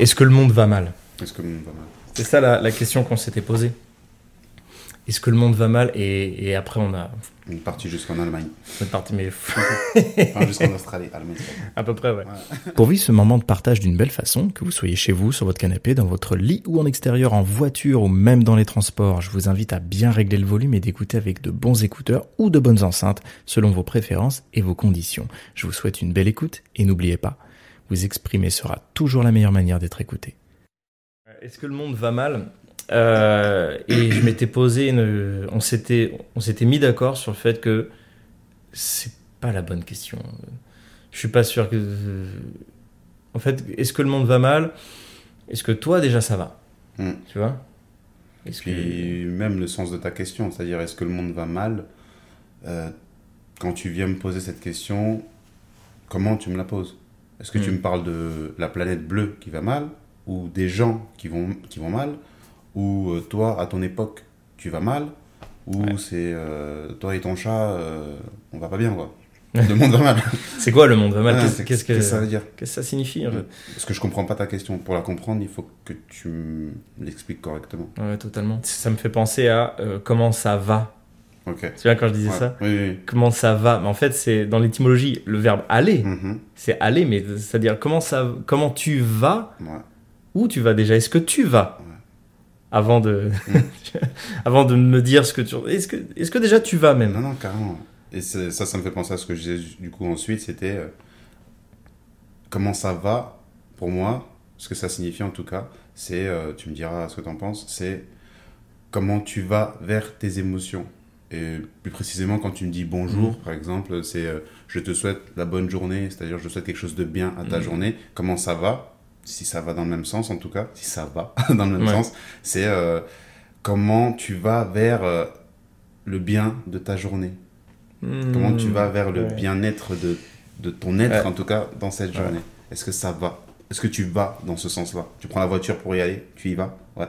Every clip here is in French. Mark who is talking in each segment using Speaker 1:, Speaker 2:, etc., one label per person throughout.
Speaker 1: Est-ce que le monde va mal
Speaker 2: Est-ce que le monde va mal
Speaker 1: C'est ça la, la question qu'on s'était posée. Est-ce que le monde va mal et, et après on a
Speaker 2: On est parti jusqu'en Allemagne.
Speaker 1: on est parti mais
Speaker 2: Enfin, jusqu'en Australie. Allemagne,
Speaker 1: à peu près ouais.
Speaker 2: Ouais.
Speaker 1: Pour vivre ce moment de partage d'une belle façon, que vous soyez chez vous, sur votre canapé, dans votre lit ou en extérieur, en voiture ou même dans les transports, je vous invite à bien régler le volume et d'écouter avec de bons écouteurs ou de bonnes enceintes selon vos préférences et vos conditions. Je vous souhaite une belle écoute et n'oubliez pas, vous exprimer sera toujours la meilleure manière d'être écouté. Est-ce que le monde va mal? Euh, Et je m'étais posé, une- on s'était, on s'était mis d'accord sur le fait que c'est pas la bonne question. Je suis pas sûr que. En fait, est-ce que le monde va mal? Est-ce que toi déjà ça va?
Speaker 2: Mm.
Speaker 1: Tu vois? Est-ce que
Speaker 2: Puis même le sens de ta question, c'est-à-dire est-ce que le monde va mal? Euh, Quand tu viens me poser cette question, comment tu me la poses? Est-ce que tu
Speaker 1: Mm.
Speaker 2: me parles de la planète bleue qui va mal Ou des gens qui vont, qui vont mal Ou euh, toi, à ton époque, tu vas mal Ou
Speaker 1: Ouais.
Speaker 2: c'est euh, toi et ton chat, euh, on va pas bien quoi Le monde va mal.
Speaker 1: c'est quoi le monde va mal
Speaker 2: Ouais,
Speaker 1: Qu'est-ce que
Speaker 2: ça veut dire
Speaker 1: qu'est-ce que ça signifie en fait
Speaker 2: Parce que je comprends pas ta question. Pour la comprendre, il faut que tu l'expliques correctement.
Speaker 1: Ouais, totalement. Ça me fait penser à euh, comment ça va.
Speaker 2: Ok.
Speaker 1: Tu vois quand je disais
Speaker 2: Ouais.
Speaker 1: ça
Speaker 2: Oui, oui.
Speaker 1: Comment ça va? Mais en fait, c'est dans l'étymologie le verbe aller.
Speaker 2: Mhm.
Speaker 1: C'est aller, mais c'est-à-dire comment ça, comment tu vas?
Speaker 2: Ouais.
Speaker 1: Où tu vas déjà? Est-ce que tu vas?
Speaker 2: Ouais.
Speaker 1: Avant de,
Speaker 2: Mm.
Speaker 1: avant de me dire ce que tu. Est-ce que, est-ce que déjà tu vas même?
Speaker 2: Non, non, carrément. Et ça, ça me fait penser à ce que je disais du coup ensuite, c'était euh, comment ça va pour moi, ce que ça signifie en tout cas, c'est, euh, tu me diras ce que tu en penses, c'est comment tu vas vers tes émotions. Et plus précisément, quand tu me dis bonjour, par exemple, c'est euh, je te souhaite la bonne journée, c'est-à-dire je souhaite quelque chose de bien à ta
Speaker 1: Mhm.
Speaker 2: journée. Comment ça va? Si ça va dans le même sens, en tout cas, si ça va dans le même
Speaker 1: Ouais.
Speaker 2: sens, c'est euh, comment tu vas vers euh, le bien de ta journée? Comment tu vas vers le.
Speaker 1: Ouais.
Speaker 2: bien-être de, de ton être,
Speaker 1: Ouais.
Speaker 2: en tout cas, dans cette
Speaker 1: Ouais.
Speaker 2: journée? Est-ce que ça va? Est-ce que tu vas dans ce sens-là? Tu prends la voiture pour y aller? Tu y vas? Ouais.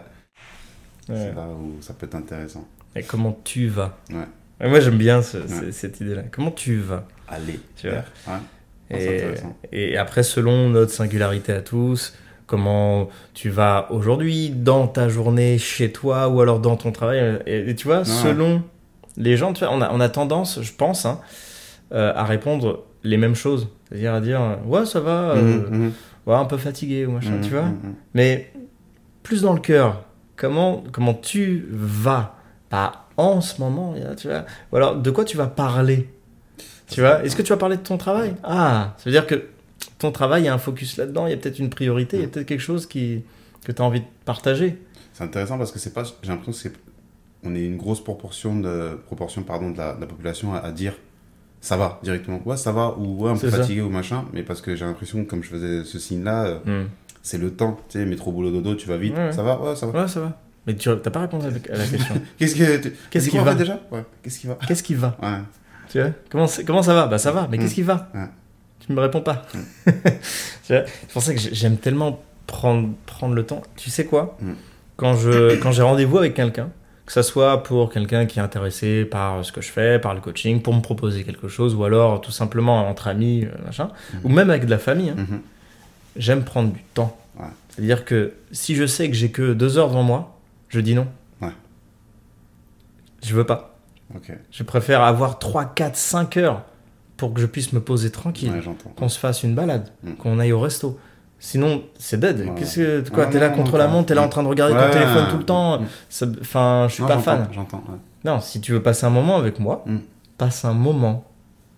Speaker 1: Ouais.
Speaker 2: C'est là où ça peut être intéressant.
Speaker 1: Et comment tu vas
Speaker 2: Ouais.
Speaker 1: Moi j'aime bien ce- ce- cette idée-là. Comment tu vas
Speaker 2: Aller.
Speaker 1: Tu vois.
Speaker 2: Ah,
Speaker 1: et, et après, selon notre singularité à tous, comment tu vas aujourd'hui dans ta journée chez toi ou alors dans ton travail. Et, et tu vois, selon les gens, tu vois, on, a, on a tendance, je pense, hein, euh, à répondre les mêmes choses. C'est-à-dire à dire Ouais, ça va, euh,
Speaker 2: Mhm, mhm,
Speaker 1: ouais, un peu fatigué ou machin,
Speaker 2: mhm,
Speaker 1: tu vois. Mais plus dans le cœur, comment, comment tu vas Pas en ce moment, tu vois. Ou alors, de quoi tu vas parler? Tu vois Est-ce que tu vas parler de ton travail? Ah, ça veut dire que ton travail, il y a un focus là-dedans, il y a peut-être une priorité, il y a peut-être quelque chose qui, que tu as envie de partager.
Speaker 2: C'est intéressant parce que c'est pas. J'ai l'impression que c'est. On est une grosse proportion de proportion pardon de la, de la population à, à dire ça va directement. Ouais, ça va ou ouais un peu
Speaker 1: ça.
Speaker 2: fatigué ou machin. Mais parce que j'ai l'impression que comme je faisais ce signe-là, euh,
Speaker 1: Hmm.
Speaker 2: c'est le temps. Tu sais, métro boulot dodo, tu vas vite.
Speaker 1: Ouais, ouais.
Speaker 2: Ça va, ouais, ça va.
Speaker 1: Ouais, ça va. Mais tu n'as pas répondu à la question.
Speaker 2: Qu'est-ce que tu-
Speaker 1: Qu'est-ce qui
Speaker 2: en
Speaker 1: va
Speaker 2: fait, déjà? Ouais. Qu'est-ce qui va?
Speaker 1: Qu'est-ce qui va?
Speaker 2: Ouais.
Speaker 1: Tu vois? Comment, comment ça va? Bah ça va, mais
Speaker 2: Mm.
Speaker 1: qu'est-ce qui va?
Speaker 2: Ouais.
Speaker 1: Tu me réponds pas. Vois? C'est pour ça que j'ai- j'aime tellement prendre, prendre le temps. Tu sais quoi?
Speaker 2: Mm.
Speaker 1: Quand je quand j'ai rendez-vous avec quelqu'un, que ça soit pour quelqu'un qui est intéressé par ce que je fais, par le coaching, pour me proposer quelque chose, ou alors tout simplement entre amis, euh, machin, ou même avec de la famille, hein,
Speaker 2: Mhm.
Speaker 1: j'aime prendre du temps. C'est-à-dire que si je sais que j'ai que deux heures devant moi, je dis non.
Speaker 2: Ouais.
Speaker 1: Je veux pas.
Speaker 2: Ok.
Speaker 1: Je préfère avoir 3, 4, 5 heures pour que je puisse me poser tranquille,
Speaker 2: Ouais,
Speaker 1: qu'on se fasse une balade,
Speaker 2: Mm.
Speaker 1: qu'on aille au resto. Sinon, c'est dead.
Speaker 2: Ouais.
Speaker 1: Qu'est-ce que quoi T'es là contre la montre, t'es là en train de regarder ton téléphone tout le temps.
Speaker 2: Mm.
Speaker 1: Ça- Enfin, je suis
Speaker 2: Non,
Speaker 1: pas fan.
Speaker 2: J'entends.
Speaker 1: Non, si tu veux passer un moment avec moi,
Speaker 2: Mm.
Speaker 1: passe un moment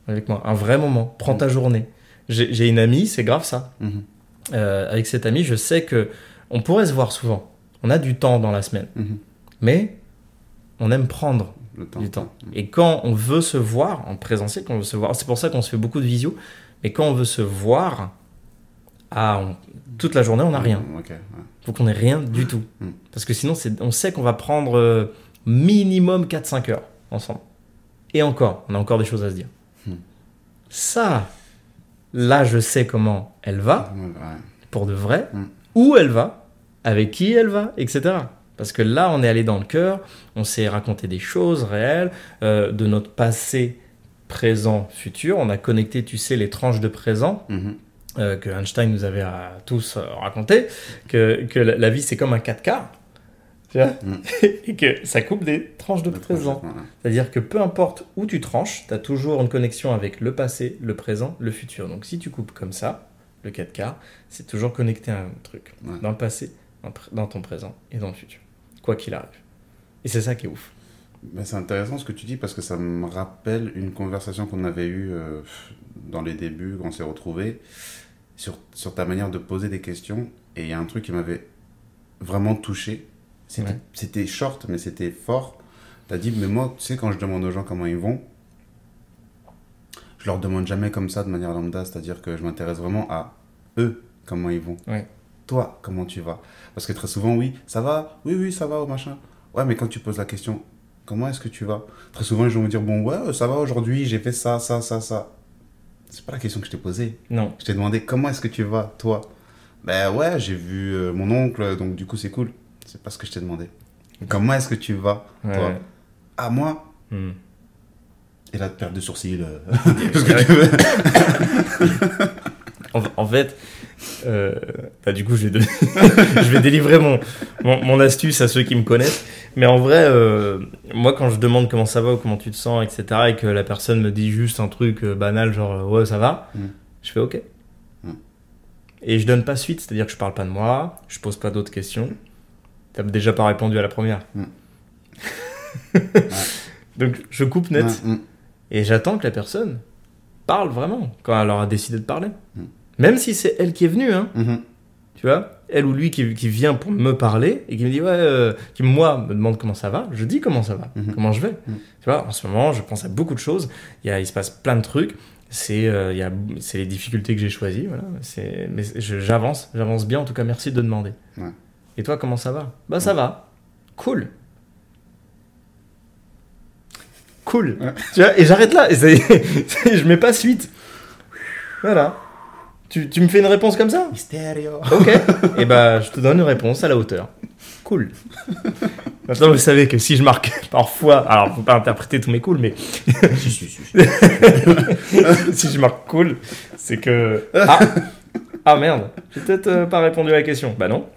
Speaker 1: avec moi, un vrai moment. Prends ta journée. J'ai une amie, c'est grave ça.
Speaker 2: Mhm.
Speaker 1: Euh, avec cette amie, je sais que on pourrait se voir souvent. On a du temps dans la semaine,
Speaker 2: Mhm.
Speaker 1: mais on aime prendre
Speaker 2: Le temps.
Speaker 1: du temps. Et quand on veut se voir en présentiel, quand on veut se voir, c'est pour ça qu'on se fait beaucoup de visio. Mais quand on veut se voir, ah, on- toute la journée, on n'a rien.
Speaker 2: Mm, ouais.
Speaker 1: Faut qu'on ait rien du tout.
Speaker 2: Mm.
Speaker 1: Parce que sinon, on sait qu'on va prendre euh, minimum 4-5 heures ensemble. Et encore, on a encore des choses à se dire.
Speaker 2: Mm.
Speaker 1: Ça, là, je sais comment elle va,
Speaker 2: ouais.
Speaker 1: pour de vrai,
Speaker 2: Mm.
Speaker 1: où elle va, avec qui elle va, etc. Parce que là, on est allé dans le cœur, on s'est raconté des choses réelles euh, de notre passé, présent, futur. On a connecté, tu sais, les tranches de présent
Speaker 2: Mhm.
Speaker 1: euh, que Einstein nous avait à tous euh, raconté, que, que la, la vie c'est comme un 4 quarts, tu vois,
Speaker 2: Mm.
Speaker 1: et que ça coupe des tranches de
Speaker 2: Le
Speaker 1: présent.
Speaker 2: voilà.
Speaker 1: C'est-à-dire que peu importe où tu tranches, tu as toujours une connexion avec le passé, le présent, le futur. Donc si tu coupes comme ça, le 4 quarts, c'est toujours connecté à un truc.
Speaker 2: Ouais.
Speaker 1: Dans le passé, dans ton présent et dans le futur. Quoi qu'il arrive. Et c'est ça qui est ouf.
Speaker 2: Ben, c'est intéressant ce que tu dis parce que ça me rappelle une conversation qu'on avait eue euh, dans les débuts, quand on s'est retrouvés, sur, sur ta manière de poser des questions. Et il y a un truc qui m'avait vraiment touché. C'était
Speaker 1: Ouais.
Speaker 2: c'était short, mais c'était fort. Tu as dit, mais moi, tu sais, quand je demande aux gens comment ils vont, je leur demande jamais comme ça de manière lambda, c'est-à-dire que je m'intéresse vraiment à eux, comment ils vont.
Speaker 1: Ouais.
Speaker 2: Toi, comment tu vas? Parce que très souvent, oui, ça va, oui, oui, ça va, au machin. Ouais, mais quand tu poses la question, comment est-ce que tu vas? Très souvent, les gens vont me dire, bon, ouais, ça va aujourd'hui, j'ai fait ça, ça, ça, ça. C'est pas la question que je t'ai posée.
Speaker 1: Non.
Speaker 2: Je t'ai demandé, comment est-ce que tu vas, toi? Ben ouais, j'ai vu euh, mon oncle, donc du coup, c'est cool. C'est pas ce que je t'ai demandé. Comment est-ce que tu vas,
Speaker 1: Ouais.
Speaker 2: toi? Ah, moi?
Speaker 1: Hmm.
Speaker 2: Et la perte de euh,
Speaker 1: que- en, en fait, euh, bah, du coup, je vais, donner- je vais délivrer mon, mon, mon astuce à ceux qui me connaissent. Mais en vrai, euh, moi, quand je demande comment ça va ou comment tu te sens, etc., et que la personne me dit juste un truc euh, banal, genre ouais, ça va,
Speaker 2: Mm.
Speaker 1: je fais ok.
Speaker 2: Mm.
Speaker 1: Et je donne pas suite, c'est-à-dire que je parle pas de moi, je pose pas d'autres questions. T'as déjà pas répondu à la première.
Speaker 2: Mm.
Speaker 1: Donc, je coupe net. Et j'attends que la personne parle vraiment quand elle aura décidé de parler. Même si c'est elle qui est venue, hein,
Speaker 2: Mhm.
Speaker 1: tu vois, elle ou lui qui, qui vient pour me parler et qui me dit, ouais, euh, qui moi me demande comment ça va, je dis comment ça va,
Speaker 2: Mhm.
Speaker 1: comment je vais.
Speaker 2: Mm.
Speaker 1: Tu vois, en ce moment, je pense à beaucoup de choses, il, y a, il se passe plein de trucs, c'est euh, les difficultés que j'ai choisies, voilà. Mais j'avance, j'avance bien, en tout cas, merci de demander.
Speaker 2: Ouais.
Speaker 1: Et toi, comment ça va? Bah, ça va. Cool. Cool.
Speaker 2: Ouais.
Speaker 1: Tu vois, et j'arrête là. Et je mets pas suite. Voilà. Tu, tu me fais une réponse comme ça
Speaker 2: Mysterio.
Speaker 1: Ok. et bah, je te donne une réponse à la hauteur. Cool. Maintenant, vous savez que si je marque parfois, alors faut pas interpréter tous mes cools, mais
Speaker 2: Si, si, si.
Speaker 1: si je marque cool, c'est que ah, ah merde, j'ai peut-être euh, pas répondu à la question. Bah non.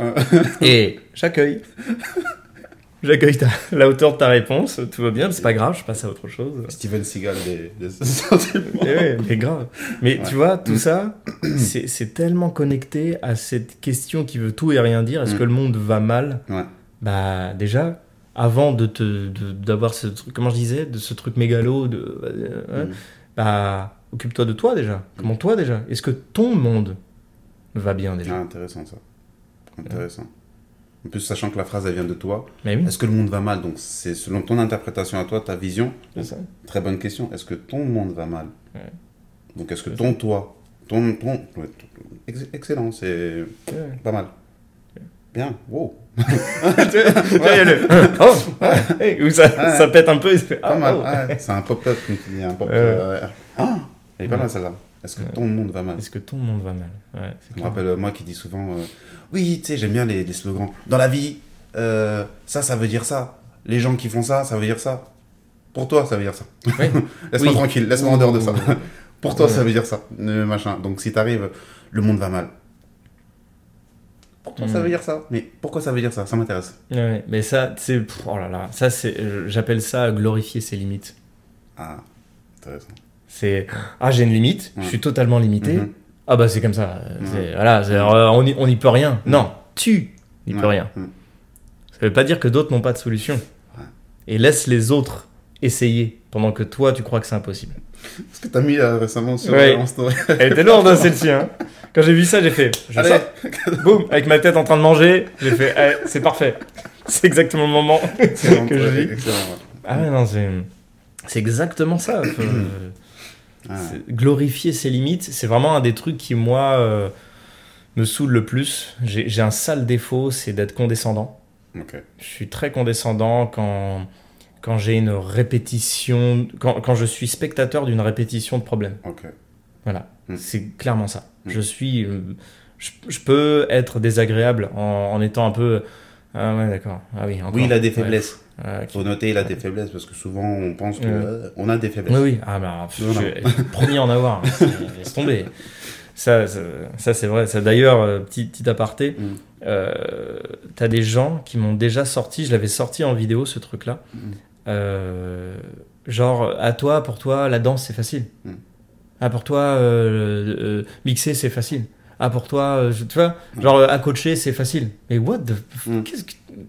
Speaker 1: Et j'accueille. J'accueille ta- la hauteur de ta réponse, tout va bien, c'est pas grave, je passe à autre chose.
Speaker 2: Steven Seagal des, des sentiments.
Speaker 1: Eh ouais, mais grave. Mais
Speaker 2: Ouais.
Speaker 1: tu vois, tout ça, c'est tellement connecté à cette question qui veut tout et rien dire. Est-ce
Speaker 2: Mm.
Speaker 1: que le monde va mal?
Speaker 2: Ouais.
Speaker 1: Bah déjà, avant de te d'avoir ce truc, comment je disais, de ce truc mégalo, de euh, hein,
Speaker 2: Mm.
Speaker 1: bah occupe-toi de toi déjà. Comment toi déjà? Est-ce que ton monde va bien déjà?
Speaker 2: Ah, intéressant ça. Intéressant. En plus, sachant que la phrase, elle vient de toi.
Speaker 1: Oui,
Speaker 2: Est-ce que le monde va mal? Donc, c'est selon ton interprétation à toi, ta vision.
Speaker 1: ça.
Speaker 2: Très bonne question. Est-ce que ton monde va mal?
Speaker 1: Ouais.
Speaker 2: Donc, est-ce que ton toi ton, ton, Excellent, c'est
Speaker 1: Ouais.
Speaker 2: pas mal. Bien. Wow.
Speaker 1: Tu vois, il y a le- oh, ça, pète un peu. il fait,
Speaker 2: Pas
Speaker 1: ah,
Speaker 2: mal.
Speaker 1: oh.
Speaker 2: C'est un pop-up, comme tu dis. Un pop
Speaker 1: Ouais.
Speaker 2: euh, Ah Elle est pas mal celle-là. Est-ce que ton monde va mal
Speaker 1: Est-ce que ton monde va mal? Ouais, c'est
Speaker 2: Je me
Speaker 1: clair.
Speaker 2: rappelle euh, moi qui dis souvent euh, Oui, tu sais, j'aime bien les, les slogans. Dans la vie, euh, ça, ça veut dire ça. Les gens qui font ça, ça veut dire ça. Pour toi, ça veut dire ça.
Speaker 1: Ouais.
Speaker 2: Laisse-moi
Speaker 1: Oui.
Speaker 2: tranquille, laisse-moi en dehors de ça. Pour toi,
Speaker 1: Ouais.
Speaker 2: ça veut dire ça. Euh, machin. Donc si t'arrives, le monde va mal. Pour toi, ça
Speaker 1: Mm.
Speaker 2: veut dire ça. Mais pourquoi ça veut dire ça? Ça m'intéresse.
Speaker 1: Ouais, mais ça, c'est. Oh là là, ça, c'est. J'appelle ça glorifier ses limites.
Speaker 2: Ah, intéressant.
Speaker 1: C'est. Ah, j'ai une limite, je suis totalement limité.
Speaker 2: Mhm.
Speaker 1: Ah, bah, c'est comme ça. euh, Voilà, euh, on n'y on n'y peut rien. Non, tu n'y peux rien.
Speaker 2: Mm.
Speaker 1: Ça veut pas dire que d'autres n'ont pas de solution. Et laisse les autres essayer pendant que toi, tu crois que c'est impossible.
Speaker 2: Ce que t'as mis euh, récemment sur
Speaker 1: Ouais.
Speaker 2: euh, en story.
Speaker 1: Elle était lourde, hein, celle-ci. Hein. Quand j'ai vu ça, j'ai fait. Je
Speaker 2: Allez.
Speaker 1: sors. Boum, avec ma tête en train de manger, j'ai fait. eh, c'est parfait. C'est exactement le moment que je vis. Ah ouais, non, c'est. C'est exactement ça. Faut-
Speaker 2: Ah,
Speaker 1: glorifier ses limites, c'est vraiment un des trucs qui, moi, euh, me saoule le plus. J'ai un sale défaut, c'est d'être condescendant. Je suis très condescendant quand, quand j'ai une répétition, quand, quand je suis spectateur d'une répétition de problèmes.
Speaker 2: Ok.
Speaker 1: Voilà,
Speaker 2: Mm.
Speaker 1: c'est clairement ça.
Speaker 2: Mm.
Speaker 1: Je suis, euh, je, je peux être désagréable en, en étant un peu. Ah ouais, d'accord. Ah oui, encore.
Speaker 2: Oui, il a des
Speaker 1: Ouais.
Speaker 2: faiblesses.
Speaker 1: Ah, ok.
Speaker 2: Faut noter, il a des faiblesses parce que souvent on pense qu'on
Speaker 1: Ouais.
Speaker 2: a des faiblesses.
Speaker 1: Oui, oui. Ah bah, pff, je premier en avoir. hein. Laisse tomber. Ça, ça, ça, c'est vrai. Ça, D'ailleurs, euh, petit, petit aparté,
Speaker 2: Mm.
Speaker 1: euh, t'as des gens qui m'ont déjà sorti, je l'avais sorti en vidéo ce truc-là.
Speaker 2: Mm.
Speaker 1: Euh, genre, à toi, pour toi, la danse c'est facile.
Speaker 2: Mm.
Speaker 1: Ah, pour toi, euh, euh, mixer c'est facile. Ah, pour toi, euh, je- tu vois, genre, euh, à coacher c'est facile. Mais what the.
Speaker 2: Mm.
Speaker 1: Que.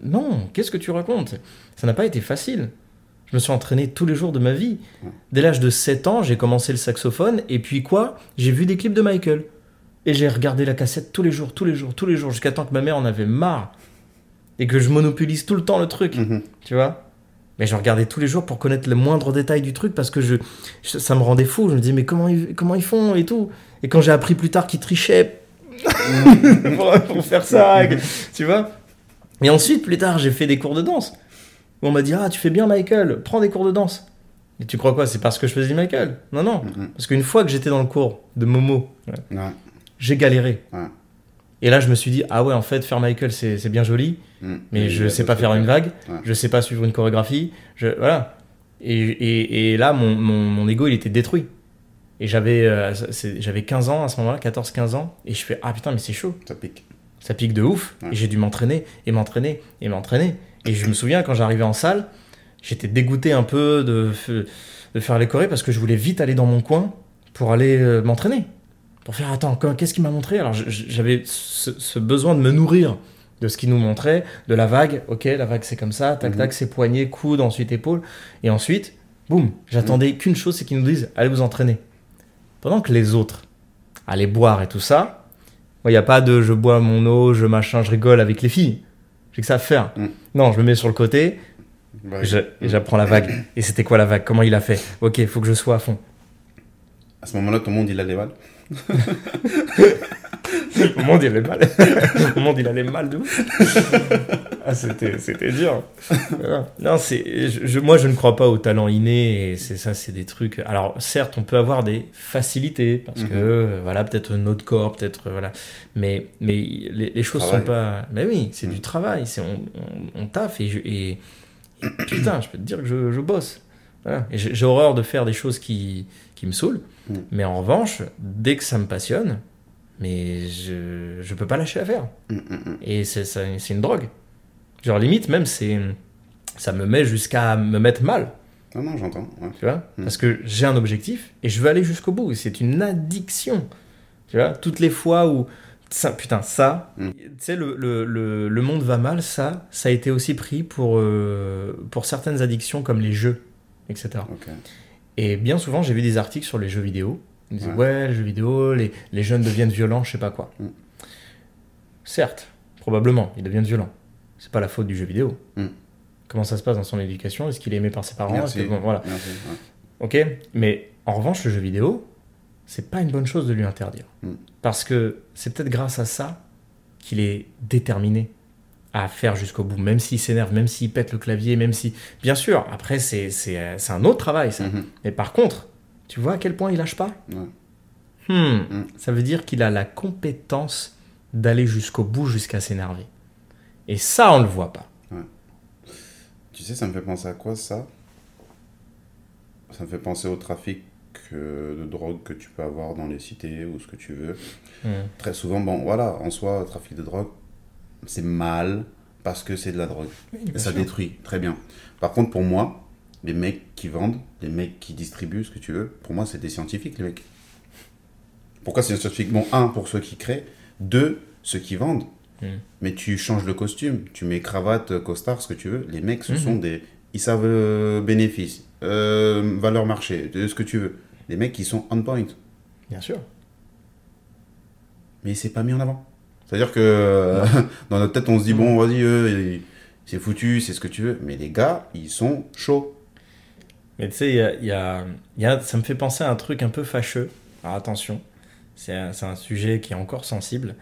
Speaker 1: Non, qu'est-ce que tu racontes? Ça n'a pas été facile. Je me suis entraîné tous les jours de ma vie.
Speaker 2: Mm.
Speaker 1: Dès l'âge de 7 ans, j'ai commencé le saxophone, et puis quoi? J'ai vu des clips de Michael. Et j'ai regardé la cassette tous les jours, tous les jours, tous les jours, jusqu'à temps que ma mère en avait marre. Et que je monopolise tout le temps le truc,
Speaker 2: Mhm.
Speaker 1: tu vois? Mais je regardais tous les jours pour connaître le moindre détail du truc parce que je, je- ça me rendait fou. Je me disais, mais comment ils, comment ils font et tout Et quand j'ai appris plus tard qu'ils trichaient pour, pour faire ça, tu vois Et ensuite, plus tard, j'ai fait des cours de danse. Où on m'a dit, ah, tu fais bien Michael, prends des cours de danse. Et tu crois quoi C'est parce que je faisais Michael? Non, non. Parce qu'une fois que j'étais dans le cours de Momo,
Speaker 2: Ouais.
Speaker 1: j'ai galéré.
Speaker 2: Ouais.
Speaker 1: Et là, je me suis dit, ah ouais, en fait, faire Michael, c'est bien joli,
Speaker 2: Mm.
Speaker 1: mais
Speaker 2: Et
Speaker 1: je
Speaker 2: a
Speaker 1: sais pas faire une vague,
Speaker 2: Ouais.
Speaker 1: je sais pas suivre une chorégraphie, je, voilà. Et, et, et là, mon, mon, mon ego, il était détruit. Et j'avais euh, c'est- j'avais 15 ans à ce moment-là, 14-15 ans, et je fais, ah putain, mais c'est chaud,
Speaker 2: Ça pique.
Speaker 1: ça pique de ouf.
Speaker 2: Ouais.
Speaker 1: Et j'ai dû m'entraîner, et m'entraîner, et m'entraîner. Et je me souviens, quand j'arrivais en salle, j'étais dégoûté un peu de, de faire les chorés parce que je voulais vite aller dans mon coin pour aller euh, m'entraîner. Pour faire, attends, qu'est-ce qu'il m'a montré? Alors j'avais ce, ce besoin de me nourrir de ce qu'il nous montrait, de la vague. Ok, la vague c'est comme ça, tac
Speaker 2: Mhm.
Speaker 1: tac, c'est poignet, coude, ensuite épaule. Et ensuite, boum, j'attendais qu'une chose, c'est qu'ils nous disent, allez vous entraîner. Pendant que les autres allaient boire et tout ça, il n'y a pas de je bois mon eau, je machin, je rigole avec les filles. J'ai que ça à faire.
Speaker 2: Mhm.
Speaker 1: Non, je me mets sur le côté,
Speaker 2: Bah,
Speaker 1: et je- et j'apprends la vague. Et c'était quoi la vague? Comment il a fait? Ok, il faut que je sois à fond.
Speaker 2: À ce moment-là, ton monde, il allait mal.
Speaker 1: Mon monde, il allait mal. Mon monde, il allait mal de ouf. Ah, c'était, dur. Non, c'est, je, moi, je ne crois pas au talent inné. Et c'est ça, c'est des trucs. Alors, certes, on peut avoir des facilités parce que,
Speaker 2: Mhm.
Speaker 1: euh, voilà, peut-être notre corps, peut-être, euh, voilà. Mais, mais les, les choses
Speaker 2: Travail.
Speaker 1: sont pas. Mais oui, c'est
Speaker 2: Mhm.
Speaker 1: du travail. C'est on, on, on taffe et, je- et, et putain, je peux te dire que je, je bosse. Voilà. J'ai horreur de faire des choses qui, qui me saoulent.
Speaker 2: Mhm.
Speaker 1: Mais en revanche, dès que ça me passionne, mais je je peux pas lâcher l'affaire.
Speaker 2: Mm, mm, mm.
Speaker 1: Et c'est une drogue. Genre limite même c'est ça me met jusqu'à me mettre mal,
Speaker 2: Non, non, j'entends. ouais.
Speaker 1: tu vois,
Speaker 2: Mm.
Speaker 1: parce que j'ai un objectif et je veux aller jusqu'au bout. C'est une addiction, tu vois? Toutes les fois où ça, putain ça,
Speaker 2: Mm.
Speaker 1: tu sais le, le, le, le monde va mal, ça, ça a été aussi pris pour euh, pour certaines addictions comme les jeux, etc.
Speaker 2: Ok.
Speaker 1: Et bien souvent, j'ai vu des articles sur les jeux vidéo. Ils disaient,
Speaker 2: Ouais.
Speaker 1: ouais, les jeux vidéo, les, les jeunes deviennent violents, je sais pas quoi.
Speaker 2: Mm.
Speaker 1: Certes, probablement, ils deviennent violents. C'est pas la faute du jeu vidéo.
Speaker 2: Mm.
Speaker 1: Comment ça se passe dans son éducation? Est-ce qu'il est aimé par ses parents?
Speaker 2: Merci.
Speaker 1: Que- bon, voilà.
Speaker 2: Merci, ouais.
Speaker 1: Ok Mais en revanche, le jeu vidéo, c'est pas une bonne chose de lui interdire.
Speaker 2: Mm.
Speaker 1: Parce que c'est peut-être grâce à ça qu'il est déterminé à faire jusqu'au bout, même s'il s'énerve, même s'il pète le clavier, même si... Bien sûr, après, c'est c'est, euh, c'est un autre travail, ça.
Speaker 2: Mhm.
Speaker 1: Mais par contre, tu vois à quel point il lâche pas?
Speaker 2: Ouais.
Speaker 1: Hmm,
Speaker 2: Mm.
Speaker 1: Ça veut dire qu'il a la compétence d'aller jusqu'au bout, jusqu'à s'énerver. Et ça, on le voit pas.
Speaker 2: Tu sais, ça me fait penser à quoi ça? Ça me fait penser au trafic euh, de drogue que tu peux avoir dans les cités ou ce que tu veux.
Speaker 1: Hmm.
Speaker 2: Très souvent, bon, voilà, en soi, trafic de drogue, c'est mal parce que c'est de la drogue. Et ça détruit, très bien. Par contre, pour moi, les mecs qui vendent, les mecs qui distribuent, ce que tu veux, pour moi, c'est des scientifiques, les mecs. Pourquoi c'est des scientifiques Bon, un, pour ceux qui créent, deux, ceux qui vendent.
Speaker 1: Mm.
Speaker 2: Mais tu changes le costume, tu mets cravate, costard, ce que tu veux. Les mecs, ce
Speaker 1: Mhm.
Speaker 2: sont des. Ils savent euh, bénéfice, euh, valeur marché, ce que tu veux. Les mecs qui sont on point.
Speaker 1: Bien sûr.
Speaker 2: mais c'est pas mis en avant. C'est-à-dire que euh, dans notre tête, on se dit, bon, vas-y, eux, ils- c'est foutu, c'est ce que tu veux. Mais les gars, ils sont chauds.
Speaker 1: Mais tu sais, y a, y a- y a- ça me fait penser à un truc un peu fâcheux. Alors attention, c'est un, un sujet qui est encore sensible.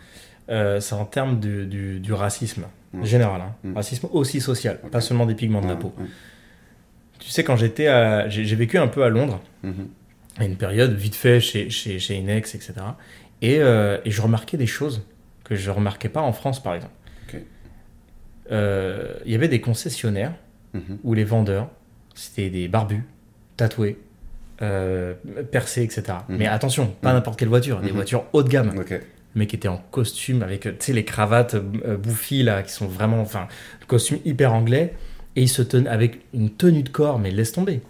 Speaker 1: Euh, c'est en termes du, du- du racisme général. hein. Racisme aussi social, pas seulement des pigments de la peau. Tu sais, quand j'étais à. J'ai vécu un peu à Londres,
Speaker 2: Mhm.
Speaker 1: à une période, vite fait, chez, chez, chez Inex, etc. Et, euh, et je remarquais des choses que je remarquais pas en France, par exemple.
Speaker 2: Ok.
Speaker 1: Euh, Il y avait des concessionnaires
Speaker 2: Mhm.
Speaker 1: où les vendeurs, c'était des barbus, tatoués, euh, percées, etc.
Speaker 2: Mhm.
Speaker 1: Mais attention, pas
Speaker 2: Mhm.
Speaker 1: n'importe quelle voiture, des voitures haut de gamme.
Speaker 2: Ok.
Speaker 1: Le mec était en costume avec, tu sais, les cravates euh, bouffies là, qui sont vraiment, enfin, le costume hyper anglais. Et il se tenait avec une tenue de corps, mais laisse tomber.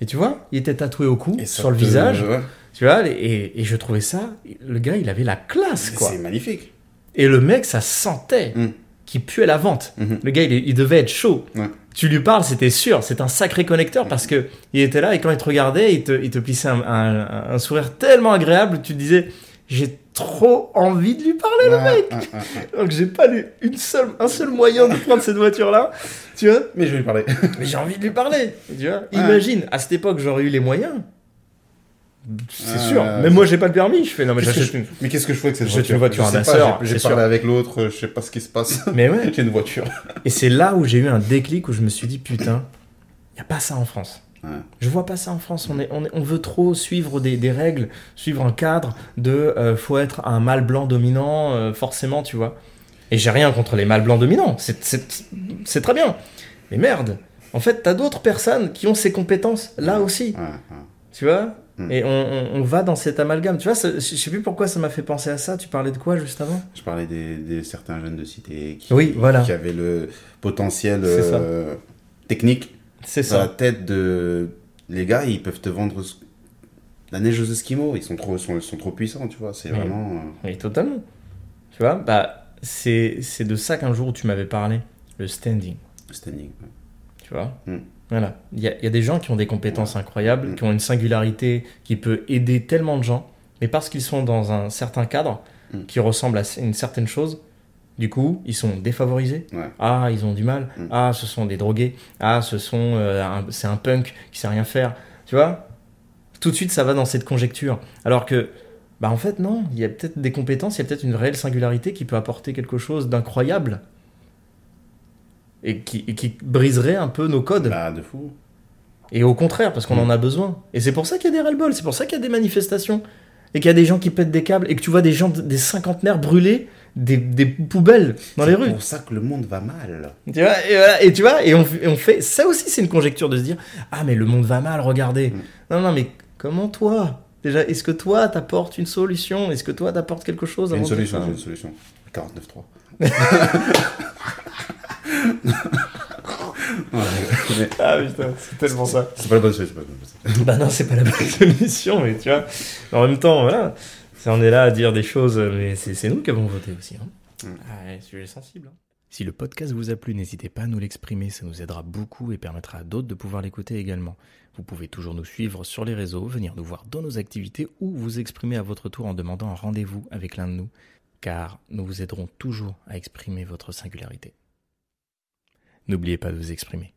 Speaker 1: Et tu vois, il était tatoué au cou, sur le visage.
Speaker 2: ouais.
Speaker 1: Tu vois, et, et je trouvais ça, le gars, il avait la classe, quoi.
Speaker 2: C'est magnifique.
Speaker 1: Et le mec, ça sentait
Speaker 2: Mm.
Speaker 1: qu'il puait la vente.
Speaker 2: Mhm.
Speaker 1: Le gars, il, il devait être chaud.
Speaker 2: Ouais.
Speaker 1: Tu lui parles, c'était sûr, c'est un sacré connecteur parce que il était là et quand il te regardait, il te, il te plissait un, un- un sourire tellement agréable, tu te disais, j'ai trop envie de lui parler, le mec. Donc j'ai pas eu une seule, un seul moyen de prendre cette voiture-là, tu vois?
Speaker 2: Mais je vais lui parler.
Speaker 1: Mais j'ai envie de lui parler, tu vois? Imagine, à cette époque, j'aurais eu les moyens. C'est sûr.
Speaker 2: ouais,
Speaker 1: Même moi, j'ai pas le permis. Je fais, non, mais j'achète
Speaker 2: je-
Speaker 1: une.
Speaker 2: Mais qu'est-ce que je fais avec cette voiture
Speaker 1: une voiture
Speaker 2: Je
Speaker 1: à ma sœur,
Speaker 2: J'ai parlé avec l'autre, je sais pas ce qui se passe.
Speaker 1: Mais ouais.
Speaker 2: J'ai une voiture.
Speaker 1: Et c'est là où j'ai eu un déclic où je me suis dit, putain, il y a pas ça en France.
Speaker 2: Ouais.
Speaker 1: Je vois pas ça en France. On, est, on, est- on veut trop suivre des, des règles, suivre un cadre de euh, faut être un mâle blanc dominant, euh, forcément, tu vois. Et j'ai rien contre les mâles blancs dominants. C'est- très bien. Mais merde. En fait, t'as d'autres personnes qui ont ces compétences là aussi.
Speaker 2: Ouais.
Speaker 1: Tu vois?
Speaker 2: Mm.
Speaker 1: Et on, on- on va dans cet amalgame. Tu vois, je sais plus pourquoi ça m'a fait penser à ça. Tu parlais de quoi juste avant
Speaker 2: Je parlais des, des certains jeunes de cité qui,
Speaker 1: Oui, voilà.
Speaker 2: qui avaient le potentiel euh, technique dans la
Speaker 1: ça.
Speaker 2: tête de. Les gars, ils peuvent te vendre la neige aux Esquimaux. Ils sont trop, sont, sont trop puissants, tu vois. C'est
Speaker 1: Oui.
Speaker 2: vraiment. euh,
Speaker 1: Oui, totalement. Tu vois, bah, c'est de ça qu'un jour tu m'avais parlé. Le standing.
Speaker 2: standing.
Speaker 1: Tu vois?
Speaker 2: Mm.
Speaker 1: Voilà. Il y a, il y a des gens qui ont des compétences incroyables, qui ont une singularité qui peut aider tellement de gens, mais parce qu'ils sont dans un certain cadre
Speaker 2: Mm.
Speaker 1: qui ressemble à une certaine chose, du coup, ils sont défavorisés.
Speaker 2: Ouais.
Speaker 1: Ah, ils ont du mal.
Speaker 2: Mm.
Speaker 1: Ah, ce sont des drogués. Ah, ce sont, euh, c'est un punk qui sait rien faire. Tu vois? Tout de suite, ça va dans cette conjecture. Alors que, bah en fait, non. Il y a peut-être des compétences, il y a peut-être une réelle singularité qui peut apporter quelque chose d'incroyable et qui, et qui briserait un peu nos codes.
Speaker 2: Bah, de fou.
Speaker 1: Et au contraire, parce qu'on
Speaker 2: Mm.
Speaker 1: en a besoin. Et c'est pour ça qu'il y a des ras-le-bol, c'est pour ça qu'il y a des manifestations. Et qu'il y a des gens qui pètent des câbles, et que tu vois des gens, des cinquantenaires brûler des, des poubelles dans les
Speaker 2: C'est
Speaker 1: rues.
Speaker 2: pour ça que le monde va mal.
Speaker 1: Tu vois, et, voilà, et tu vois, et on, et on fait. Ça aussi, c'est une conjecture de se dire Ah, mais le monde va mal, regardez.
Speaker 2: Mm.
Speaker 1: Non, non, mais comment toi Déjà, est-ce que toi, t'apportes une solution? Est-ce que toi, t'apportes quelque chose
Speaker 2: une solution, une solution. 49.3. Ouais, mais
Speaker 1: Ah putain, c'est tellement ça.
Speaker 2: c'est pas la bonne solution.
Speaker 1: Bah non, c'est pas la bonne solution, mais tu vois. En même temps, voilà. On est là à dire des choses, mais c'est c'est nous qui avons voté aussi. Hein.
Speaker 2: Mm.
Speaker 1: Ah, ouais, sujet sensible. hein.
Speaker 3: Si le podcast vous a plu, n'hésitez pas à nous l'exprimer, ça nous aidera beaucoup et permettra à d'autres de pouvoir l'écouter également. Vous pouvez toujours nous suivre sur les réseaux, venir nous voir dans nos activités ou vous exprimer à votre tour en demandant un rendez-vous avec l'un de nous, car nous vous aiderons toujours à exprimer votre singularité. N'oubliez pas de vous exprimer.